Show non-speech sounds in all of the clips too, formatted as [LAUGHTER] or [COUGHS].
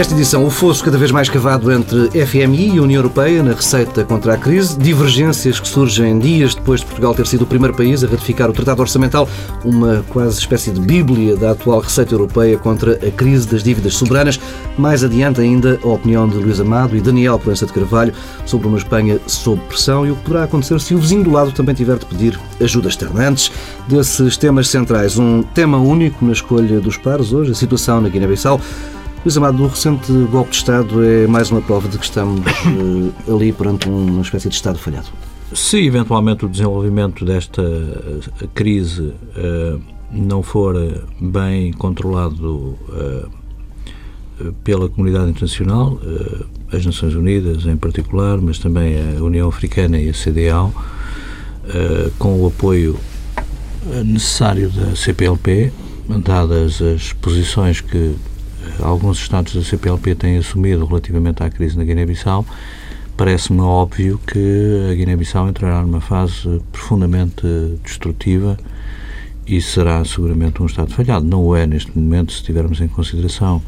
Nesta edição, o fosso cada vez mais cavado entre FMI e União Europeia na receita contra a crise, divergências que surgem dias depois de Portugal ter sido o primeiro país a ratificar o Tratado Orçamental, uma quase espécie de bíblia da atual receita europeia contra a crise das dívidas soberanas. Mais adiante ainda, a opinião de Luís Amado e Daniel Proença de Carvalho sobre uma Espanha sob pressão e o que poderá acontecer se o vizinho do lado também tiver de pedir ajuda externa. Antes desses temas centrais, um tema único na escolha dos pares hoje, a situação na Guiné-Bissau. Luís Amado, o recente golpe de Estado é mais uma prova de que estamos uh, ali perante uma espécie de Estado falhado. Se eventualmente o desenvolvimento desta eh, crise uh, não for bem controlado uh, pela comunidade internacional, as Nações Unidas em particular, mas também a União Africana e a CDAO, com o apoio necessário da CPLP, dadas as posições que alguns Estados da CPLP têm assumido relativamente à crise na Guiné-Bissau, parece-me óbvio que a Guiné-Bissau entrará numa fase profundamente destrutiva e será seguramente um Estado falhado. Não o é neste momento, se tivermos em consideração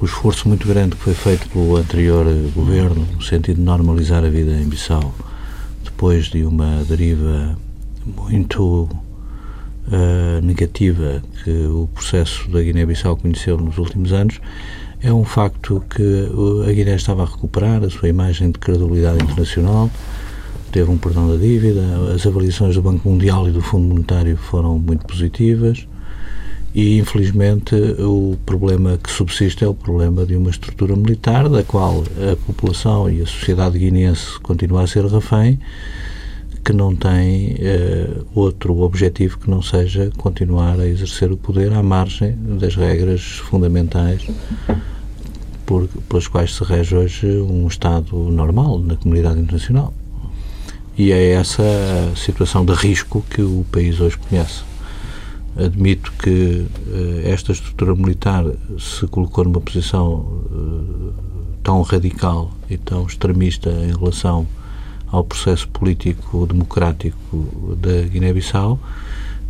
o esforço muito grande que foi feito pelo anterior governo no sentido de normalizar a vida em Bissau, depois de uma deriva muito uh, negativa que o processo da Guiné-Bissau conheceu nos últimos anos, é um facto que a Guiné estava a recuperar a sua imagem de credibilidade internacional, teve um perdão da dívida, as avaliações do Banco Mundial e do Fundo Monetário foram muito positivas e, infelizmente, o problema que subsiste é o problema de uma estrutura militar da qual a população e a sociedade guineense continua a ser refém que não tem uh, outro objetivo que não seja continuar a exercer o poder à margem das regras fundamentais por, pelas quais se rege hoje um Estado normal na comunidade internacional. E é essa a situação de risco que o país hoje conhece. Admito que uh, esta estrutura militar se colocou numa posição uh, tão radical e tão extremista em relação ao processo político democrático da Guiné-Bissau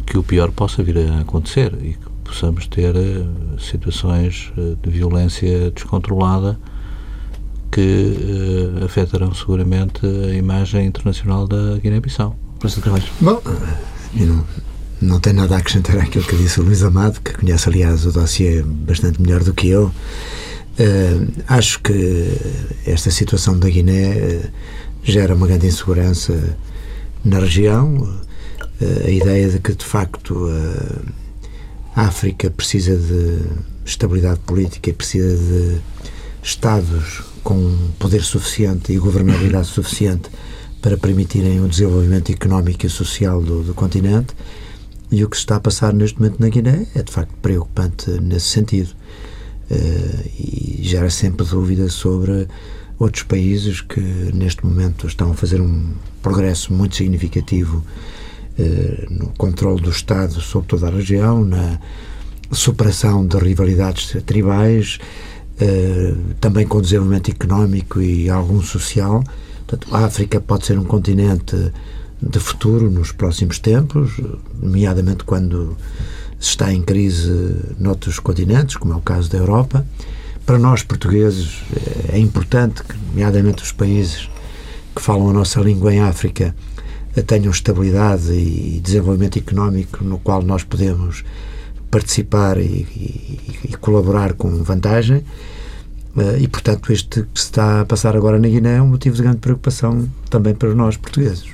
que o pior possa vir a acontecer e que possamos ter eh, situações eh, de violência descontrolada que uh, afetarão seguramente a imagem internacional da Guiné-Bissau. Bom, eu não, não tenho nada a acrescentar àquilo que disse o Luís Amado, que conhece, aliás, o dossiê bastante melhor do que eu. Uh, acho que esta situação da Guiné uh, gera uma grande insegurança na região. Eh, a ideia de que, de facto, a África precisa de estabilidade política e precisa de Estados com poder suficiente e governabilidade [COUGHS] suficiente para permitirem o desenvolvimento económico e social do, do continente. E o que se está a passar neste momento na Guiné é, de facto, preocupante nesse sentido. Uh, e gera sempre dúvida sobre outros países que neste momento estão a fazer um progresso muito significativo eh, no controle do Estado sobre toda a região, na superação de rivalidades tribais, eh, também com desenvolvimento económico e algum social. Portanto, a África pode ser um continente de futuro nos próximos tempos, nomeadamente quando se está em crise noutros continentes, como é o caso da Europa. Para nós, portugueses, é importante que, nomeadamente, os países que falam a nossa língua em África tenham estabilidade e desenvolvimento económico no qual nós podemos participar e, e, e colaborar com vantagem. Eh, e, portanto, este que se está a passar agora na Guiné é um motivo de grande preocupação também para nós, portugueses.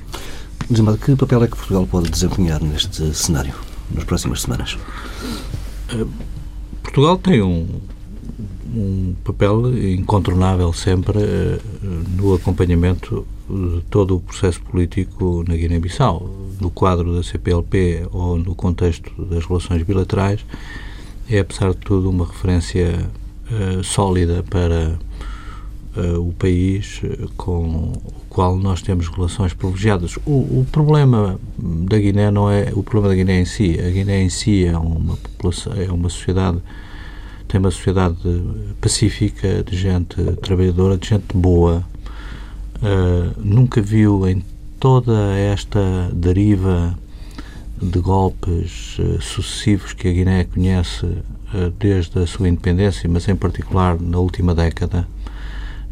Desembarque, que papel é que Portugal pode desempenhar neste cenário, nas próximas semanas? Eh, Portugal tem um, um papel incontornável sempre uh, no acompanhamento de todo o processo político na Guiné-Bissau. No quadro da CPLP ou no contexto das relações bilaterais, é, apesar de tudo, uma referência uh, sólida para uh, o país com o qual nós temos relações privilegiadas. O, o, problema da Guiné não é o problema da Guiné em si. A Guiné em si é uma população, é uma sociedade tem uma sociedade pacífica, de gente trabalhadora, de gente boa. Uh, nunca viu em toda esta deriva de golpes uh, sucessivos que a Guiné conhece uh, desde a sua independência, mas em particular na última década,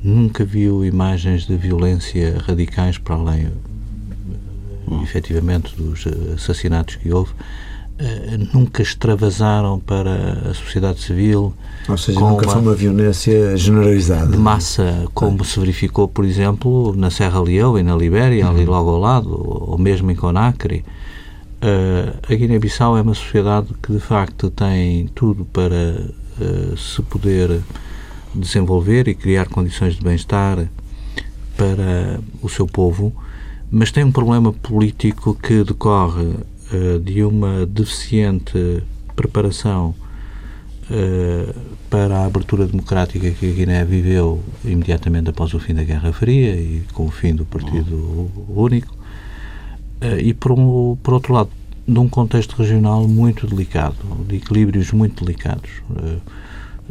nunca viu imagens de violência radicais para além, uh, efetivamente, dos assassinatos que houve. Nunca extravasaram para a sociedade civil. Ou seja, nunca uma, foi uma violência generalizada. De massa, como se verificou, por exemplo, na Serra Leoa e na Libéria, uhum. ali logo ao lado, ou mesmo em Conakry. Uh, a Guiné-Bissau é uma sociedade que de facto tem tudo para uh, se poder desenvolver e criar condições de bem-estar para o seu povo, mas tem um problema político que decorre de uma deficiente preparação para a abertura democrática que a Guiné viveu imediatamente após o fim da Guerra Fria e com o fim do Partido Único eh, e por, um, por outro lado, de um contexto regional muito delicado, de equilíbrios muito delicados. Eh,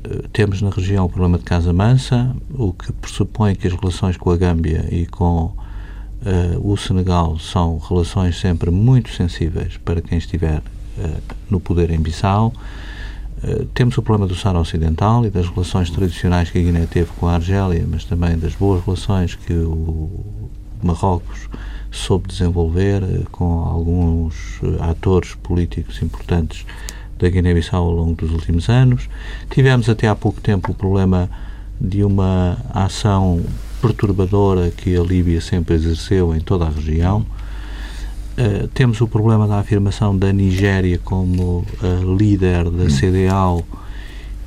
eh, temos na região o problema de Casa Mansa, o que pressupõe que as relações com a Gâmbia e com uh, o Senegal são relações sempre muito sensíveis para quem estiver uh, no poder em Bissau. Uh, temos o problema do Sahara Ocidental e das relações tradicionais que a Guiné teve com a Argélia, mas também das boas relações que o Marrocos soube desenvolver com alguns atores políticos importantes da Guiné-Bissau ao longo dos últimos anos. Tivemos até há pouco tempo o problema de uma ação perturbadora que a Líbia sempre exerceu em toda a região. Uh, temos o problema da afirmação da Nigéria como uh, líder da hum. CDAO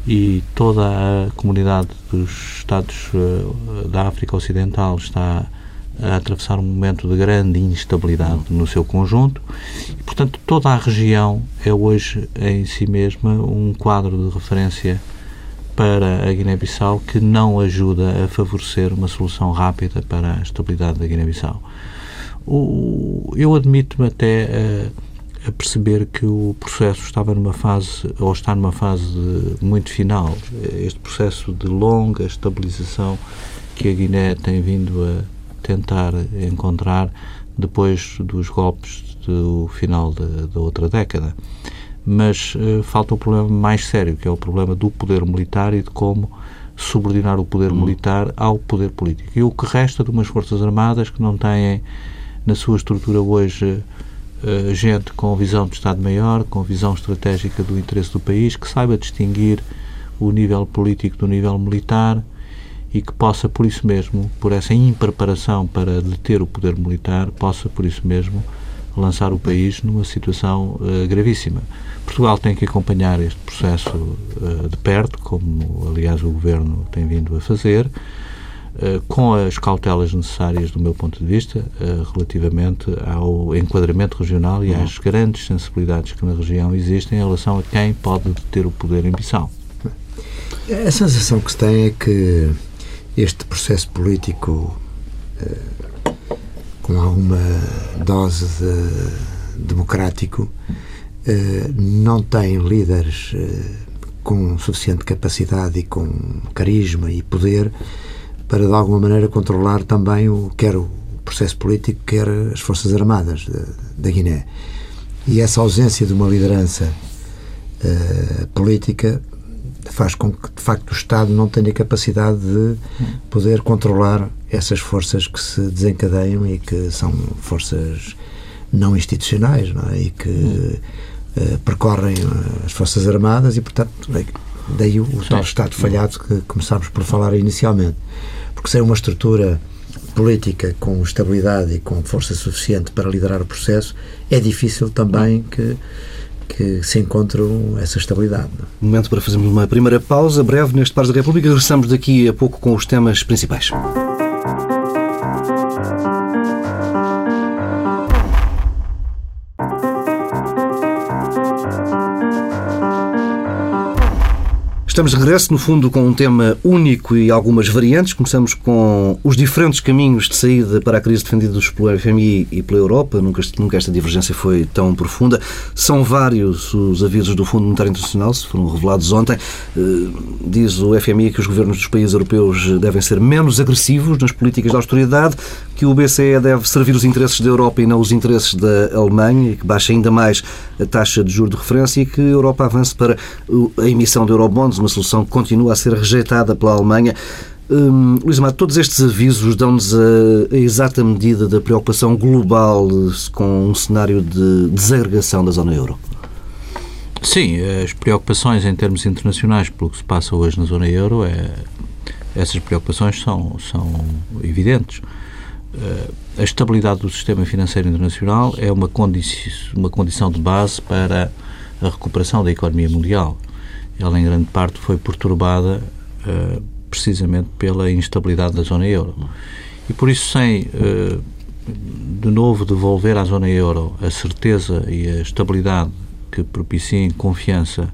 e toda a comunidade dos Estados uh, da África Ocidental está a atravessar um momento de grande instabilidade no seu conjunto e, portanto, toda a região é hoje em si mesma um quadro de referência para a Guiné-Bissau que não ajuda a favorecer uma solução rápida para a estabilidade da Guiné-Bissau. Eu admito-me até a, a, perceber que o processo estava numa fase, ou está numa fase muito final. Este processo de longa estabilização que a Guiné tem vindo a tentar encontrar depois dos golpes do final da outra década. Mas uh, falta o problema mais sério, que é o problema do poder militar e de como subordinar o poder hum. militar ao poder político. E o que resta de umas Forças Armadas que não têm na sua estrutura hoje uh, gente com visão de Estado-Maior, com visão estratégica do interesse do país, que saiba distinguir o nível político do nível militar, e que possa, por isso mesmo, por essa impreparação para deter o poder militar, possa, por isso mesmo, lançar o país numa situação uh, gravíssima. Portugal tem que acompanhar este processo uh, de perto, como, aliás, o Governo tem vindo a fazer, uh, com as cautelas necessárias, do meu ponto de vista, relativamente ao enquadramento regional e às grandes sensibilidades que na região existem em relação a quem pode deter o poder em Bissau. A sensação que se tem é que este processo político com alguma dose de democrático eh, não tem líderes eh, com suficiente capacidade e com carisma e poder para de alguma maneira controlar também o quer o processo político quer as forças armadas da Guiné. E essa ausência de uma liderança política faz com que, de facto, o Estado não tenha capacidade de poder controlar essas forças que se desencadeiam e que são forças não institucionais não é? e que uh, percorrem eh, as Forças Armadas e, portanto, daí o, tal Estado falhado que começámos por falar inicialmente. Porque sem uma estrutura política com estabilidade e com força suficiente para liderar o processo, é difícil também que que se encontram essa estabilidade. Momento para fazermos uma primeira pausa breve neste Pares da República. Regressamos daqui a pouco com os temas principais. Estamos de regresso, no fundo, com um tema único e algumas variantes. Começamos com os diferentes caminhos de saída para a crise defendidos pelo FMI e pela Europa. Nunca, nunca esta divergência foi tão profunda. São vários os avisos do Fundo Monetário Internacional, se foram revelados ontem. Eh, diz o FMI que os governos dos países europeus devem ser menos agressivos nas políticas de austeridade, que o BCE deve servir os interesses da Europa e não os interesses da Alemanha, que baixe ainda mais a taxa de juros de referência e que a Europa avance para a emissão de eurobonds uma solução que continua a ser rejeitada pela Alemanha. Hum, Luís Amado, todos estes avisos dão-nos a, a, exata medida da preocupação global com um cenário de desagregação da zona euro? Sim, as preocupações em termos internacionais pelo que se passa hoje na zona euro, é, essas preocupações são, são evidentes. Uh, a estabilidade do sistema financeiro internacional é uma, uma condição de base para a recuperação da economia mundial ela em grande parte foi perturbada uh, precisamente pela instabilidade da zona euro. E por isso, sem uh, de novo devolver à zona euro a certeza e a estabilidade que propiciem confiança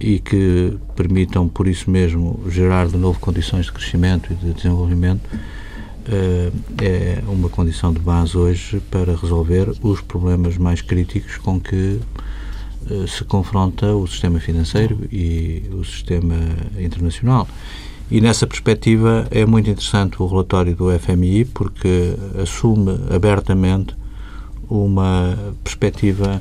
e que permitam, por isso mesmo, gerar de novo condições de crescimento e de desenvolvimento, uh, é uma condição de base hoje para resolver os problemas mais críticos com que eh, se confronta o sistema financeiro e o sistema internacional. E nessa perspectiva é muito interessante o relatório do FMI porque assume abertamente uma perspectiva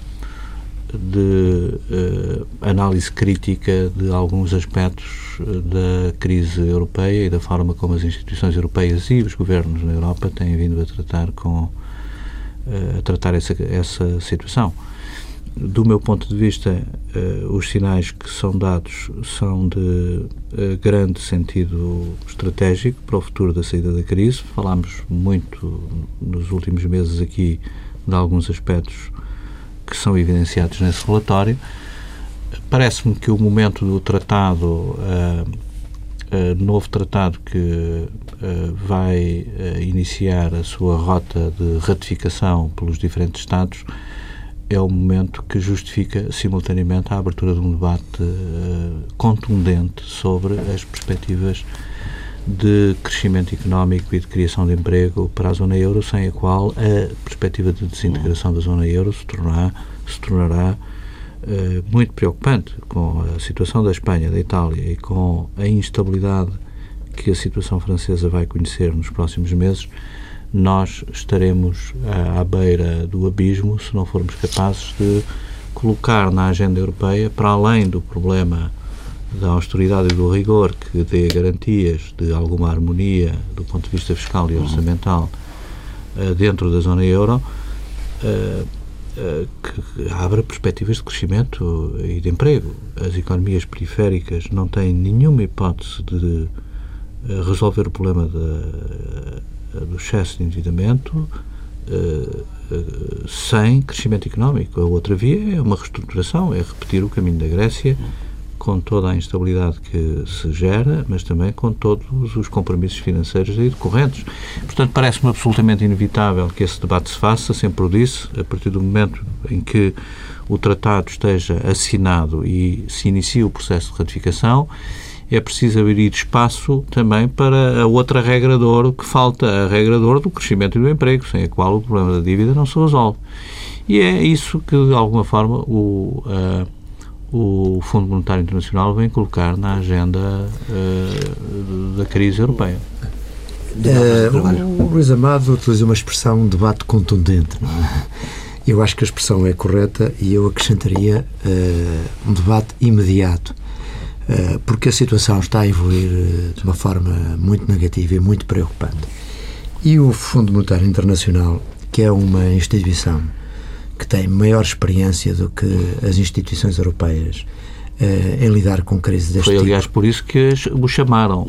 de uh, análise crítica de alguns aspectos eh, da crise europeia e da forma como as instituições europeias e os governos na Europa têm vindo a tratar com uh, a tratar essa, essa situação do meu ponto de vista, uh, os sinais que são dados são de uh, grande sentido estratégico para o futuro da saída da crise. Falámos muito nos últimos meses aqui de alguns aspectos que são evidenciados nesse relatório. Parece-me que o momento do tratado, uh, novo tratado que vai iniciar a sua rota de ratificação pelos diferentes Estados, é o momento que justifica simultaneamente a abertura de um debate uh, contundente sobre as perspectivas de crescimento económico e de criação de emprego para a zona euro, sem a qual a perspectiva de desintegração da zona euro se tornará, se tornará uh, muito preocupante com a situação da Espanha, da Itália e com a instabilidade que a situação francesa vai conhecer nos próximos meses nós estaremos à, à beira do abismo se não formos capazes de colocar na agenda europeia, para além do problema da austeridade e do rigor que dê garantias de alguma harmonia do ponto de vista fiscal e orçamental uh, dentro da zona euro, uh, que abra perspectivas de crescimento e de emprego. As economias periféricas não têm nenhuma hipótese de resolver o problema da do excesso de endividamento uh, uh, sem crescimento económico. A outra via é uma reestruturação, é repetir o caminho da Grécia com toda a instabilidade que se gera, mas também com todos os compromissos financeiros decorrentes. Portanto, parece-me absolutamente inevitável que esse debate se faça, sempre o disse, a partir do momento em que o tratado esteja assinado e se inicia o processo de ratificação é preciso abrir espaço também para a outra regra de ouro que falta, a regra de ouro do crescimento e do emprego, sem a qual o problema da dívida não se resolve. E é isso que, de alguma forma, o, uh, o Fundo Monetário Internacional vem colocar na agenda uh, da crise europeia. Uh, o Luís Amado utiliza uma expressão debate contundente. É? Eu acho que a expressão é correta e eu acrescentaria uh, um debate imediato. Eh, porque a situação está a evoluir eh, de uma forma muito negativa e muito preocupante. E o Fundo Monetário Internacional, que é uma instituição que tem maior experiência do que as instituições europeias em lidar com crises deste Foi, tipo. aliás, por isso que o chamaram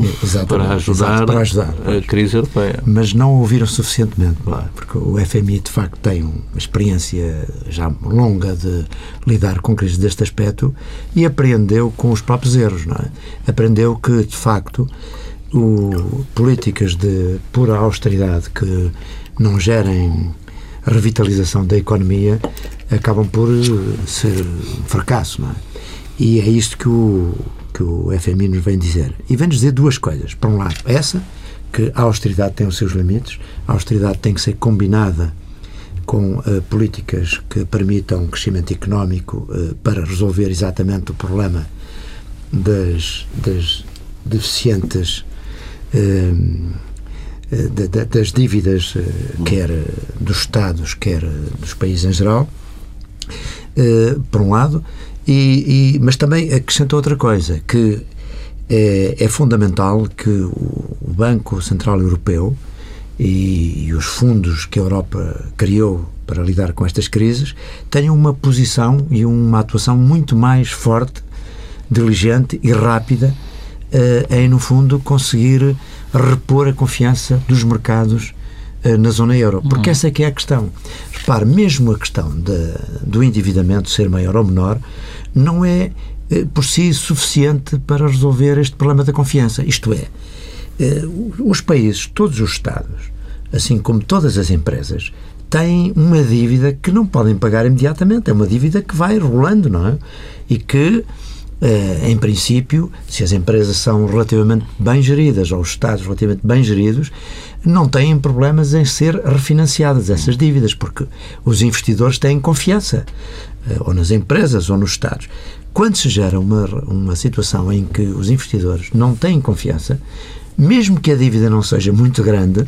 para ajudar, para ajudar a crise europeia. Mas não ouviram suficientemente, claro. porque o FMI, de facto, tem uma experiência já longa de lidar com crises deste aspecto e aprendeu com os próprios erros, não é? Aprendeu que, de facto, o, políticas de pura austeridade que não gerem revitalização da economia acabam por ser um fracasso, não é? E é isto que o, que o FMI nos vem dizer. E vem-nos dizer duas coisas. Por um lado, essa, que a austeridade tem os seus limites, a austeridade tem que ser combinada com uh, políticas que permitam crescimento económico uh, para resolver exatamente o problema das, das deficientes uh, das dívidas, quer dos Estados, quer dos países em geral, por um lado, e, e, mas também acrescenta outra coisa, que é, é fundamental que o, Banco Central Europeu e, e, os fundos que a Europa criou para lidar com estas crises tenham uma posição e uma atuação muito mais forte, diligente e rápida uh, em, no fundo, conseguir repor a confiança dos mercados uh, na zona euro. Porque hum. essa é que é a questão. Repare, mesmo a questão de, do endividamento ser maior ou menor não é uh, por si suficiente para resolver este problema da confiança. Isto é, os países, todos os Estados, assim como todas as empresas, têm uma dívida que não podem pagar imediatamente. É uma dívida que vai rolando, não é? E que, eh, em princípio, se as empresas são relativamente bem geridas ou os Estados relativamente bem geridos, não têm problemas em ser refinanciadas essas dívidas, porque os investidores têm confiança, eh, ou nas empresas ou nos Estados. Quando se gera uma, uma situação em que os investidores não têm confiança, mesmo que a dívida não seja muito grande,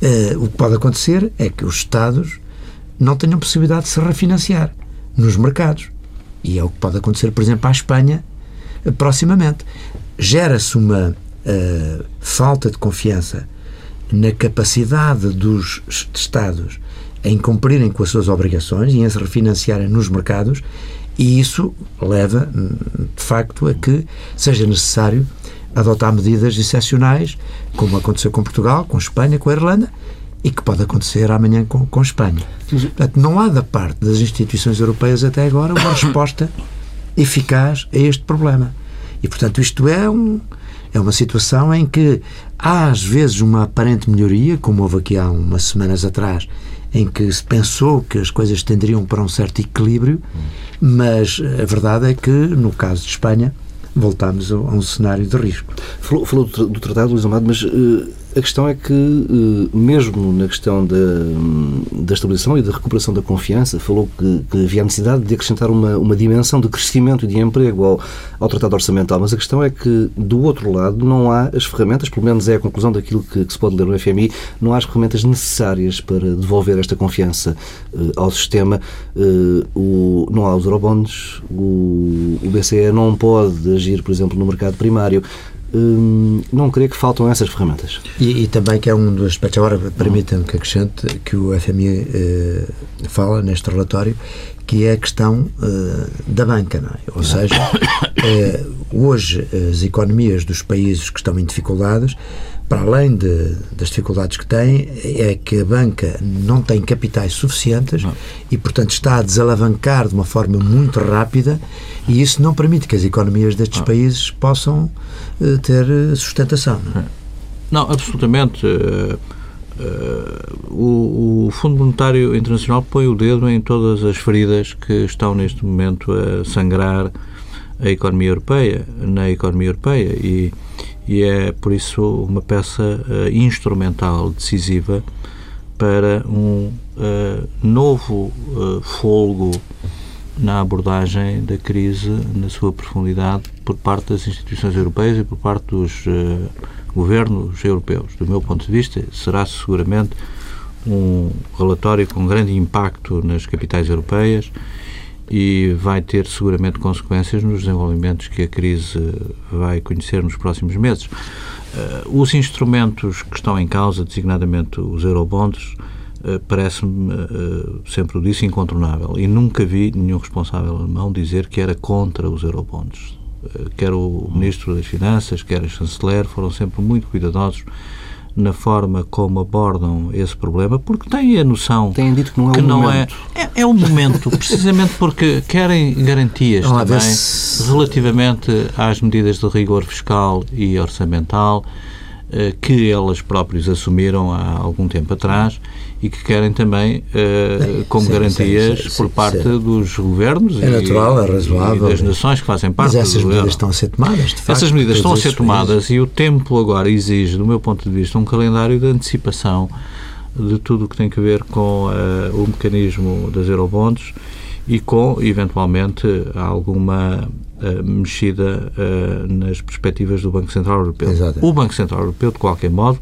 Uh, o que pode acontecer é que os Estados não tenham possibilidade de se refinanciar nos mercados. E é o que pode acontecer, por exemplo, à Espanha uh, proximamente. Gera-se uma uh, falta de confiança na capacidade dos Estados em cumprirem com as suas obrigações e em se refinanciarem nos mercados, e isso leva, de facto, a que seja necessário adotar medidas excepcionais, como aconteceu com Portugal, com Espanha, com a Irlanda, e que pode acontecer amanhã com, com Espanha. Portanto, não há da parte das instituições europeias até agora uma resposta eficaz a este problema. E, portanto, isto é, um, é uma situação em que há, às vezes, uma aparente melhoria, como houve aqui há umas semanas atrás, em que se pensou que as coisas tenderiam para um certo equilíbrio, mas a verdade é que, no caso de Espanha, voltamos a, um cenário de risco. Falou, falou do, do, Tratado, Luís Amado, mas uh, a questão é que, uh, mesmo na questão da, da estabilização e da recuperação da confiança, falou que, que havia a necessidade de acrescentar uma, uma dimensão de crescimento e de emprego ao, ao Tratado Orçamental, mas a questão é que, do outro lado, não há as ferramentas, pelo menos é a conclusão daquilo que, que se pode ler no FMI, não há as ferramentas necessárias para devolver esta confiança uh, ao sistema. o, não há os eurobonds, o, o BCE não pode agir, por exemplo, no mercado primário. Hum, não creio que faltam essas ferramentas. E, e também que é um dos aspectos, agora permitam que acrescente, que o FMI eh, fala neste relatório, que é a questão eh, da banca. É? Ou seja, eh, hoje as economias dos países que estão em dificuldades para além de, das dificuldades que tem, é que a banca não tem capitais suficientes não. e, portanto, está a desalavancar de uma forma muito rápida e isso não permite que as economias destes não. países possam uh, ter eh, sustentação. Não, é? não absolutamente. Uh, uh, o, o, Fundo Monetário Internacional põe o dedo em todas as feridas que estão neste momento a sangrar a economia europeia, na economia europeia e e é, por isso, uma peça uh, instrumental decisiva para um uh, novo uh, folgo na abordagem da crise na sua profundidade por parte das instituições europeias e por parte dos governos europeus. Do meu ponto de vista, será seguramente um relatório com grande impacto nas capitais europeias e vai ter seguramente consequências nos desenvolvimentos que a crise vai conhecer nos próximos meses. Uh, os instrumentos que estão em causa, designadamente os eurobonds, uh, parece-me, uh, sempre o disse, incontornável. E nunca vi nenhum responsável alemão dizer que era contra os eurobonds. quer o Ministro das Finanças, quer a Chanceler, foram sempre muito cuidadosos na forma como abordam esse problema, porque têm a noção têm dito que não é que o não momento. É, é, é o momento, precisamente porque querem garantias não, também relativamente às medidas de rigor fiscal e orçamental eh, que elas próprias assumiram há algum tempo atrás e que querem também, uh, como sim, garantias sim, sim, por parte dos governos é natural, é razoável, e das nações que fazem parte Mas essas medidas estão a ser tomadas, de facto, Essas medidas estão a ser tomadas e o tempo agora exige, do meu ponto de vista, um calendário de antecipação de tudo o que tem a ver com uh, o mecanismo das eurobonds e com, eventualmente, alguma uh, mexida uh, nas perspectivas do Banco Central Europeu. Exato. O Banco Central Europeu, de qualquer modo,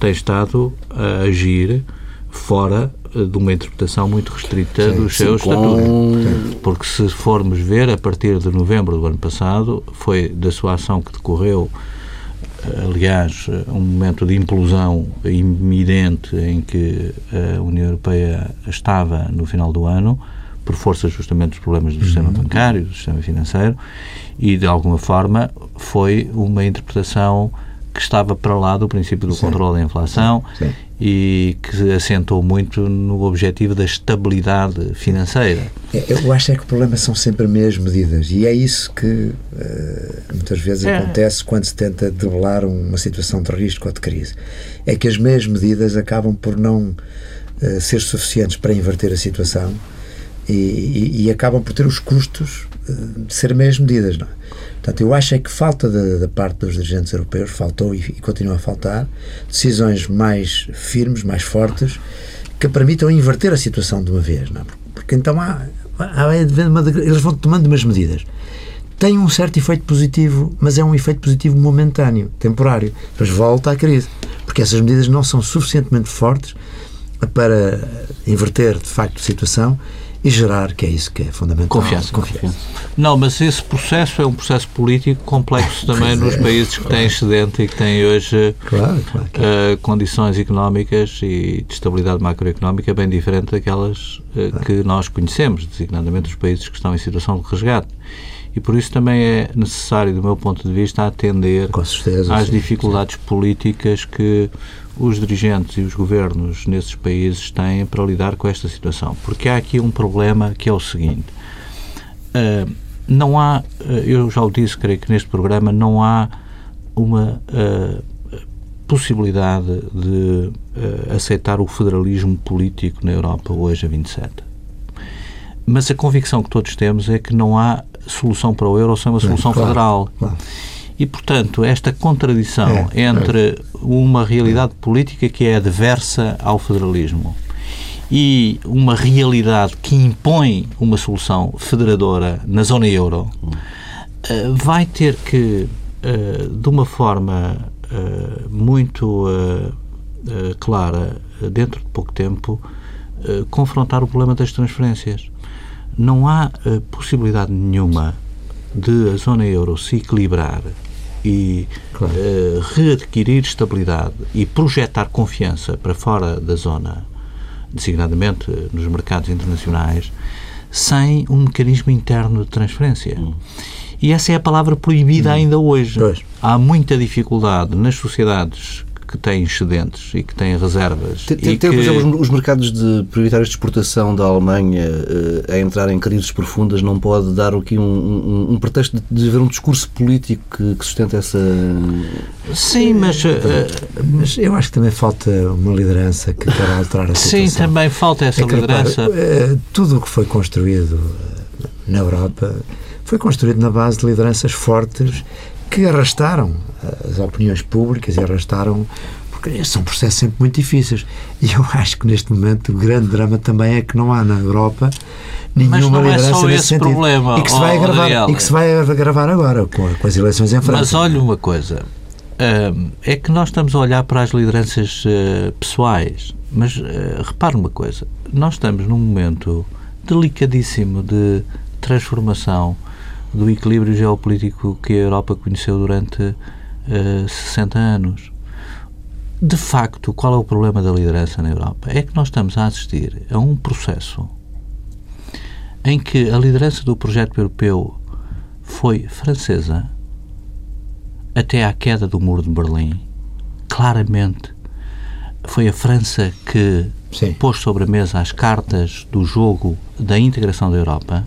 tem estado a agir fora de uma interpretação muito restrita sim, dos seus estatutos. Porque se formos ver, a partir de novembro do ano passado, foi da sua ação que decorreu aliás, um momento de implosão iminente em que a União Europeia estava no final do ano, por força justamente dos problemas do uhum. sistema bancário, do sistema financeiro, e de alguma forma foi uma interpretação que estava para lá do princípio do Sim. controle da inflação Sim. E que assentou muito no objetivo da estabilidade financeira. É, eu acho é que o problema são sempre as mesmas medidas e é isso que uh, muitas vezes é. acontece quando se tenta debelar uma situação de risco ou de crise. É que as mesmas medidas acabam por não uh, ser suficientes para inverter a situação e, e, e acabam por ter os custos uh, de ser meias medidas. Não é? Portanto, eu acho é que falta da, da parte dos dirigentes europeus, faltou e, e, continua a faltar, decisões mais firmes, mais fortes, que permitam inverter a situação de uma vez. Não é? Porque então há, há, eles vão tomando umas medidas. Tem um certo efeito positivo, mas é um efeito positivo momentâneo, temporário. Depois volta à crise. Porque essas medidas não são suficientemente fortes para inverter, de facto, a situação e gerar, que é isso que é fundamental. Confiança. Confiança. Não, mas esse processo é um processo político complexo também nos é, países que têm excedente e que têm hoje claro, claro, uh, condições económicas e de estabilidade macroeconómica bem diferente daquelas uh, que nós conhecemos, designadamente os países que estão em situação de resgate. E por isso também é necessário, do meu ponto de vista, atender certeza, às sim, dificuldades sim. políticas que os dirigentes e os governos nesses países têm para lidar com esta situação. Porque há aqui um problema que é o seguinte: uh, não há, uh, eu já o disse, creio que neste programa, não há uma uh, possibilidade de aceitar o federalismo político na Europa hoje a 27. Mas a convicção que todos temos é que não há solução para o euro sem uma solução claro, federal. Claro. E, portanto, esta contradição é, entre uma realidade política que é adversa ao federalismo e uma realidade que impõe uma solução federadora na zona euro, eh, vai ter que, eh, de uma forma eh, muito clara, dentro de pouco tempo, confrontar o problema das transferências. Não há possibilidade nenhuma de a zona euro se equilibrar e claro. uh, readquirir estabilidade e projetar confiança para fora da zona, designadamente nos mercados internacionais, sem um mecanismo interno de transferência. Hum. E essa é a palavra proibida hum. ainda hoje. Pois. Há muita dificuldade nas sociedades que têm excedentes e que têm reservas. Tem, tem, que... por exemplo, os mercados de prioritários de exportação da Alemanha uh, a entrar em crises profundas não pode dar aqui um, um, um pretexto de, de, haver um discurso político que, que sustenta essa. Sim, mas, uh, mas eu acho que também falta uma liderança que quer alterar a situação. Sim, também falta essa é que, liderança. Repara, tudo o que foi construído na Europa foi construído na base de lideranças fortes que arrastaram as opiniões públicas e arrastaram porque são processos sempre muito difíceis. E eu acho que neste momento o grande drama também é que não há na Europa nenhuma liderança é só nesse sentido. Problema, e que se vai agravar e que se vai agravar agora com, com as eleições em França. Mas olha uma coisa, hum, é que nós estamos a olhar para as lideranças uh, pessoais, mas uh, repare uma coisa, nós estamos num momento delicadíssimo de transformação do equilíbrio geopolítico que a Europa conheceu durante uh, eh, 60 anos. De facto, qual é o problema da liderança na Europa? É que nós estamos a assistir a um processo em que a liderança do projeto europeu foi francesa até à queda do muro de Berlim. Claramente foi a França que Sim. pôs sobre a mesa as cartas do jogo da integração da Europa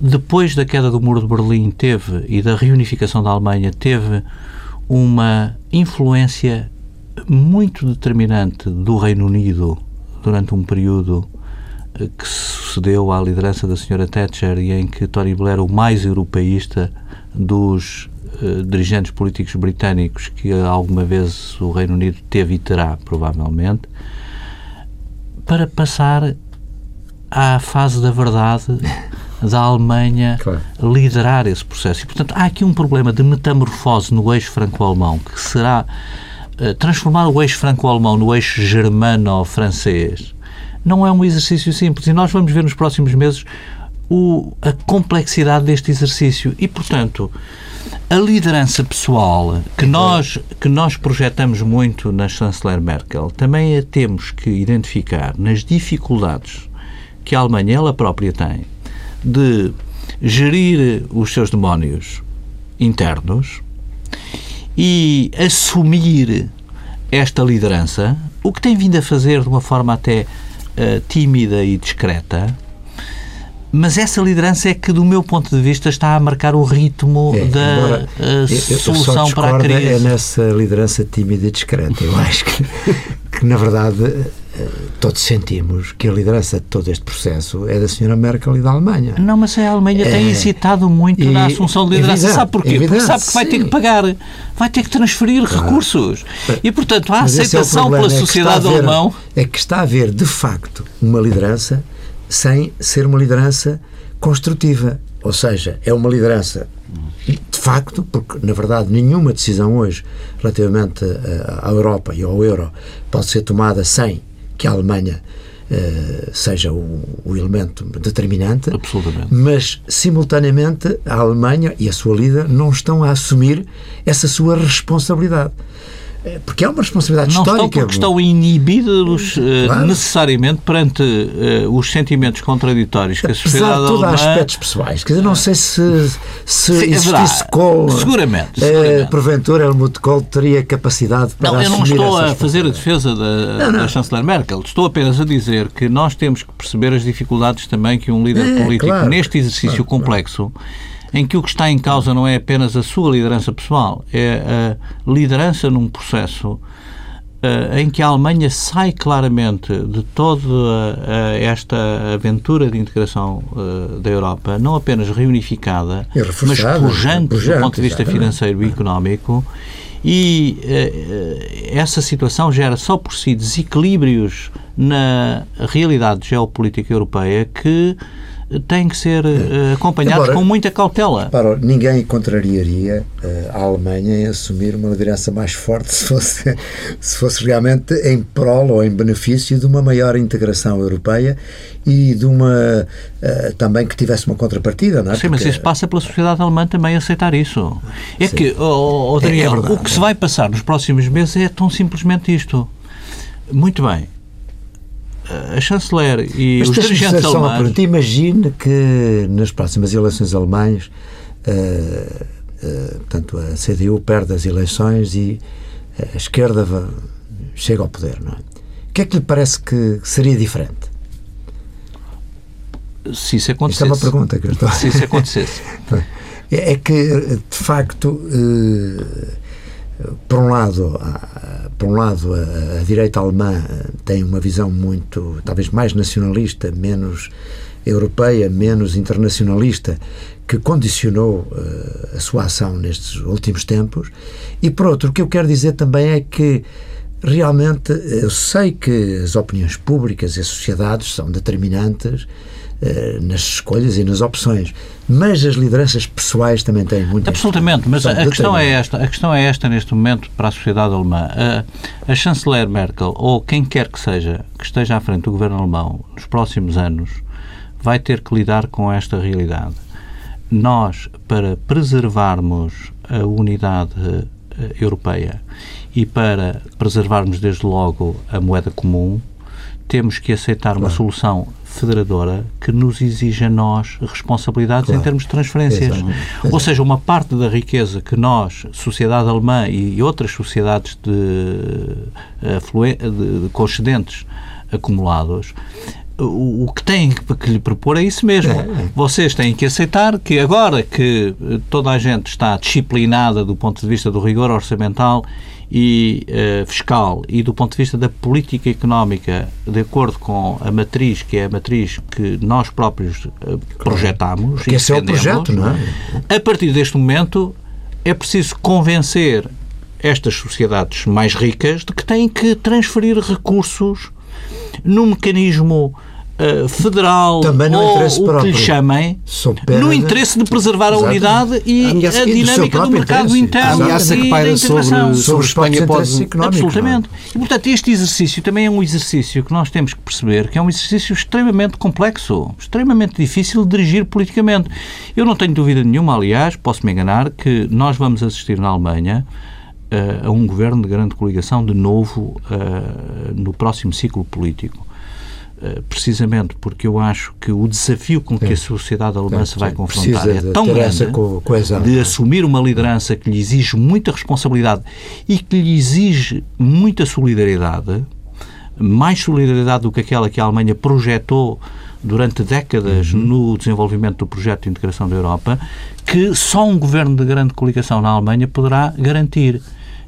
depois da queda do Muro de Berlim teve e da reunificação da Alemanha teve uma influência muito determinante do Reino Unido durante um período eh, que sucedeu à liderança da Sra. Thatcher e em que Tony Blair, o mais europeísta dos uh, dirigentes políticos britânicos que alguma vez o Reino Unido teve e terá, provavelmente, para passar à fase da verdade [LAUGHS] da Alemanha claro. liderar esse processo. E, portanto, há aqui um problema de metamorfose no eixo franco-alemão que será uh, transformar o eixo franco-alemão no eixo germano-francês não é um exercício simples e nós vamos ver nos próximos meses o, a complexidade deste exercício e, portanto, a liderança pessoal que nós, que nós projetamos muito na chanceler Merkel também a temos que identificar nas dificuldades que a Alemanha ela própria tem de gerir os seus demónios internos e assumir esta liderança, o que tem vindo a fazer de uma forma até uh, tímida e discreta, mas essa liderança é que, do meu ponto de vista, está a marcar o ritmo é, da embora, uh, solução eu para a crise. É nessa liderança tímida e discreta. Eu acho que, que na verdade, todos sentimos que a liderança de todo este processo é da senhora Merkel e da Alemanha. Não, mas a Alemanha é, tem incitado muito na assunção de liderança. Evidente, sabe porquê? Evidente, Porque sabe que vai sim. ter que pagar, vai ter que transferir ah, recursos. E, portanto, a aceitação é pela sociedade é alemã... É que está a haver, de facto, uma liderança sem ser uma liderança construtiva. Ou seja, é uma liderança de facto, porque na verdade nenhuma decisão hoje relativamente eh, à Europa e ao euro pode ser tomada sem que a Alemanha uh, seja o, o, elemento determinante. Absolutamente. Mas, simultaneamente, a Alemanha e a sua líder não estão a assumir essa sua responsabilidade. É, porque é uma responsabilidade não histórica. Não estão porque estão inibidos eh, claro. necessariamente perante uh, os sentimentos contraditórios que a sociedade de tudo, alemã... aspectos pessoais. Quer dizer, não sei se, se Sim, existisse Kohl... Seguramente. seguramente. Uh, porventura, Helmut Kohl teria capacidade para Não, eu não estou a fazer a defesa da, não, não. da chanceler Merkel. Estou apenas a dizer que nós temos que perceber as dificuldades também que um líder é, político, claro, neste exercício claro, complexo, em que o que está em causa não é apenas a sua liderança pessoal, é a liderança num processo uh, em que a Alemanha sai claramente de toda uh, esta aventura de integração uh, da Europa, não apenas reunificada, mas pujante do ponto de vista financeiro e económico. E essa situação gera só por si desequilíbrios na realidade geopolítica europeia que têm que ser uh, acompanhados Embora, com muita cautela. Para, ninguém contrariaria uh, a Alemanha em assumir uma liderança mais forte [LAUGHS] se fosse, se fosse realmente em prol ou em benefício de uma maior integração europeia e de uma uh, também que tivesse uma contrapartida, não é? Sim, Porque... mas isso passa pela sociedade alemã também aceitar isso. É Sim. que, oh, oh, Daniel, é, é verdade, o que se vai passar nos próximos meses é tão simplesmente isto. Muito bem, a chanceler e Mas os dirigentes alemães... Imagine que nas próximas eleições alemãs uh, uh, portanto, a CDU perde as eleições e a esquerda chega ao poder, não é? O que é que lhe parece que seria diferente? Se isso acontecesse. Isto é uma pergunta que eu estou... Se isso acontecesse. [LAUGHS] é que, de facto... Uh, por um lado, por um lado a, a, direita alemã tem uma visão muito, talvez mais nacionalista, menos europeia, menos internacionalista, que condicionou uh, a sua ação nestes últimos tempos. E por outro, o que eu quero dizer também é que realmente eu sei que as opiniões públicas e as sociedades são determinantes eh, nas escolhas e nas opções. Mas as lideranças pessoais também têm muito. Absolutamente, mas a questão, é esta, a questão é esta neste momento para a sociedade alemã. A, a chanceler Merkel, ou quem quer que seja que esteja à frente do governo alemão nos próximos anos, vai ter que lidar com esta realidade. Nós, para preservarmos a unidade eh, europeia e para preservarmos desde logo a moeda comum, temos que aceitar claro. uma solução federadora que nos exige a nós responsabilidades claro. em termos de transferências. Ou seja, uma parte da riqueza que nós, sociedade alemã e outras sociedades de, de, de concedentes acumulados, o, o que têm que lhe propor é isso mesmo. É. Vocês têm que aceitar que agora que toda a gente está disciplinada do ponto de vista do rigor orçamental e uh, fiscal e do ponto de vista da política económica, de acordo com a matriz, que é a matriz que nós próprios uh, projetamos. Porque esse é o projeto, não é? A partir deste momento é preciso convencer estas sociedades mais ricas de que têm que transferir recursos num mecanismo uh, federal Também ou interesse o próprio. que lhe chamem, no interesse de preservar a Exatamente. unidade e a, ameaça- do dinâmica do, próprio mercado interesse. interno A ameaça e que da paira integração. sobre, sobre Sobre Espanha pode. económicos. Absolutamente. E, portanto, este exercício também é um exercício que nós temos que perceber que é um exercício extremamente complexo, extremamente difícil de dirigir politicamente. Eu não tenho dúvida nenhuma, aliás, posso me enganar, que nós vamos assistir na Alemanha eh, a um governo de grande coligação de novo eh, no próximo ciclo político. Eh, precisamente porque eu acho que o desafio com que a sociedade alemã se vai confrontar é tão grande essa co- coesão. de assumir uma liderança que lhe exige muita responsabilidade e que lhe exige muita solidariedade, mais solidariedade do que aquela que a Alemanha projetou durante décadas Uhum. no desenvolvimento do projeto de integração da Europa, que só um governo de grande coligação na Alemanha poderá garantir.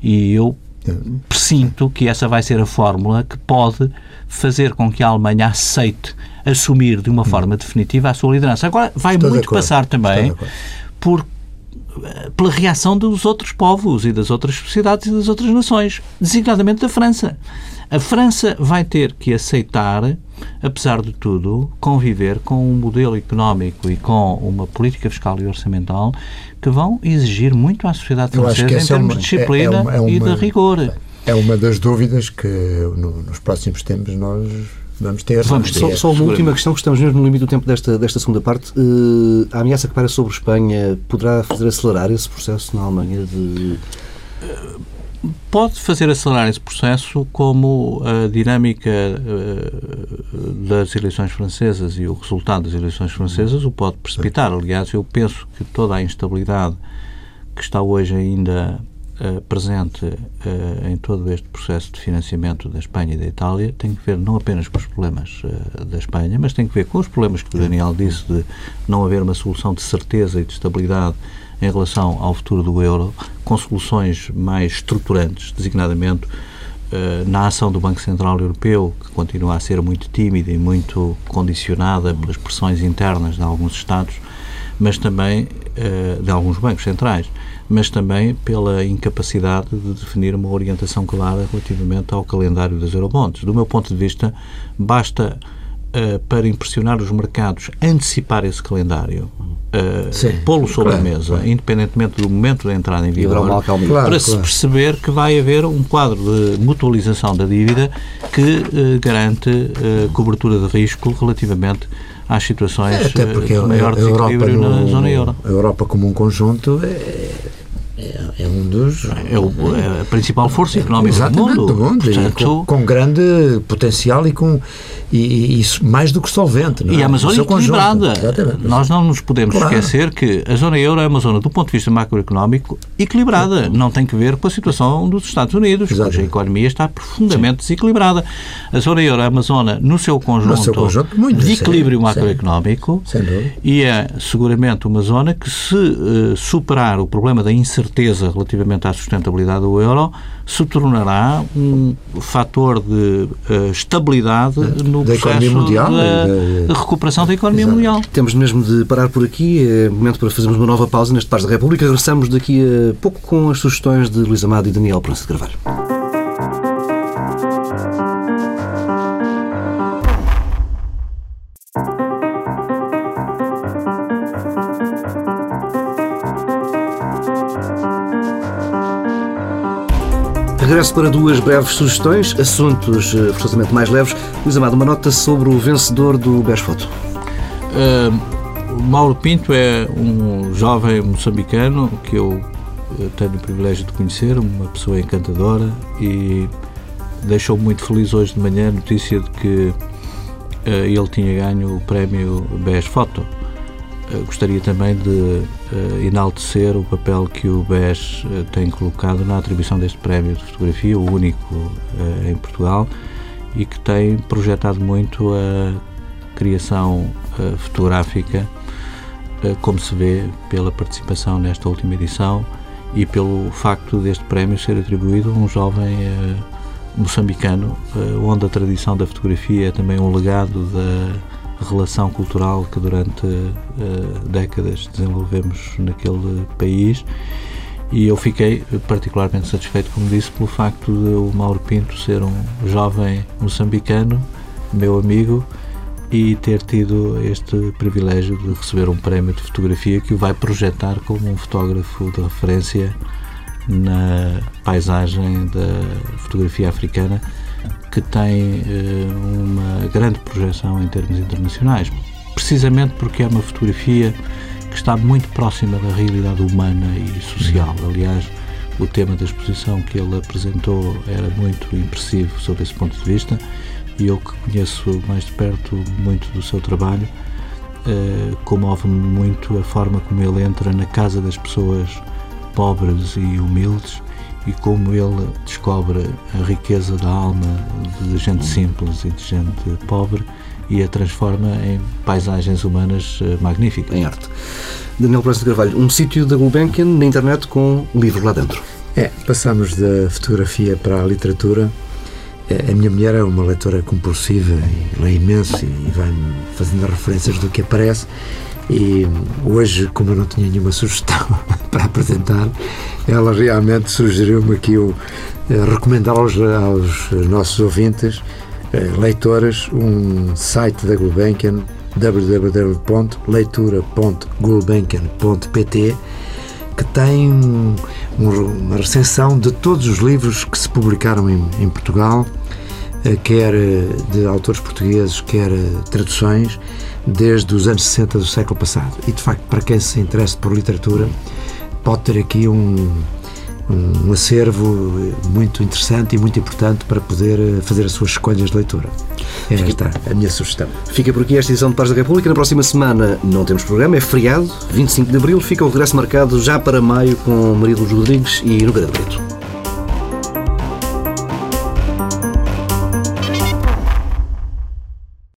E eu presinto que essa vai ser a fórmula que pode fazer com que a Alemanha aceite assumir de uma forma definitiva a sua liderança. Agora, vai Estou muito passar também por eh, pela reação dos outros povos e das outras sociedades e das outras nações, designadamente da França. A França vai ter que aceitar, apesar de tudo, conviver com um modelo económico e com uma política fiscal e orçamental que vão exigir muito à sociedade francesa em é termos uma- de disciplina é- é uma- é e de uma- rigor. É uma das dúvidas que no- nos próximos tempos nós vamos ter. Vamos ter. Só, só uma última questão, que estamos mesmo no limite do tempo desta, desta segunda parte. Eh, a ameaça que paira sobre Espanha poderá fazer acelerar esse processo na Alemanha de. Pode fazer acelerar esse processo como a dinâmica eh, das eleições francesas e o resultado das eleições francesas o pode precipitar. Aliás, eu penso que toda a instabilidade que está hoje ainda eh, presente eh, em todo este processo de financiamento da Espanha e da Itália tem que ver não apenas com os problemas da Espanha, mas tem que ver com os problemas que o Daniel disse de não haver uma solução de certeza e de estabilidade em relação ao futuro do euro, com soluções mais estruturantes, designadamente eh, na ação do Banco Central Europeu, que continua a ser muito tímida e muito condicionada pelas pressões internas de alguns Estados, mas também eh, de alguns bancos centrais, mas também pela incapacidade de definir uma orientação clara relativamente ao calendário das eurobonds. Do meu ponto de vista, basta eh, para impressionar os mercados antecipar esse calendário, Sim, pô-lo sobre claro, a mesa, independentemente do momento da entrada em vigor. Claro, para se claro. perceber que vai haver um quadro de mutualização da dívida que eh, garante cobertura de risco relativamente às situações É, Até porque de maior a Europa, desequilíbrio na no- zona euro. a Europa como um conjunto é, é, é um dos. É, o- é a principal força económica do mundo. do mundo e Portanto, com, com grande potencial e com e, e isso mais do que solvente. não é? E a Amazônia conjunto. equilibrada. Nós não nos podemos Claro. esquecer que a zona euro é uma zona, do ponto de vista macroeconómico, equilibrada. Não tem que ver com a situação dos Estados Unidos, cuja Exatamente. economia está profundamente desequilibrada. A zona euro é uma zona, no seu conjunto, No seu conjunto, muito, de sim, equilíbrio sim. macroeconómico Sem dúvida. e é seguramente uma zona que, se eh, superar o problema da incerteza relativamente à sustentabilidade do euro, se tornará um fator de eh, estabilidade no Da processo mundial da, e da- de recuperação da economia Exato. mundial. Temos mesmo de parar por aqui. É momento para fazermos uma nova pausa neste Pares da República. Regressamos daqui a pouco com as sugestões de Luís Amado e Daniel Pronto de Carvalho. Regresso para duas breves sugestões, assuntos eh, forçosamente mais leves. Luís Amado, uma nota sobre o vencedor do Best Foto. Uh, o Mauro Pinto é um jovem moçambicano que eu eh, tenho o privilégio de conhecer, uma pessoa encantadora e deixou-me muito feliz hoje de manhã a notícia de que eh, ele tinha ganho o prémio BES Foto. Eh, gostaria também de eh, enaltecer o papel que o BES eh, tem colocado na atribuição deste prémio de fotografia, o único em Portugal, e que tem projetado muito a criação fotográfica, como se vê pela participação nesta última edição e pelo facto deste prémio ser atribuído a um jovem moçambicano, onde a tradição da fotografia é também um legado da relação cultural que durante décadas desenvolvemos naquele país. E eu fiquei particularmente satisfeito, como disse, pelo facto de o Mauro Pinto ser um jovem moçambicano, meu amigo, e ter tido este privilégio de receber um prémio de fotografia que o vai projetar como um fotógrafo de referência na paisagem da fotografia africana, que tem eh, uma grande projeção em termos internacionais, precisamente porque é uma fotografia que está muito próxima da realidade humana e social. Aliás, o tema da exposição que ele apresentou era muito impressivo sob esse ponto de vista e eu que conheço mais de perto muito do seu trabalho, eh, comove-me muito a forma como ele entra na casa das pessoas pobres e humildes e como ele descobre a riqueza da alma de gente simples e de gente pobre e a transforma em paisagens humanas eh, magníficas. Em arte. Daniel Proença de Carvalho, um sítio da Gulbenkian na internet com livros lá dentro. É, passamos da fotografia para a literatura. É, a minha mulher é uma leitora compulsiva e lê imenso e vai fazendo referências do que aparece. E hoje, como eu não tinha nenhuma sugestão [LAUGHS] para apresentar, ela realmente sugeriu-me aqui o eh, recomendar aos, aos nossos ouvintes eh, leitoras um site da Gulbenkian www.leitura.gulbenkian.pt que tem um, uma recensão de todos os livros que se publicaram em, em Portugal, quer eh, de autores portugueses, quer traduções, desde os anos 60 do século passado. E de facto, para quem se interessa por literatura, pode ter aqui um, um acervo muito interessante e muito importante para poder eh, fazer as suas escolhas de leitura. É esta a minha sugestão. Fica por aqui esta edição de Paz da República. Na próxima semana não temos programa, é feriado, 25 de abril. Fica o regresso marcado já para maio com Maria Rodrigues e Nogueira Brito.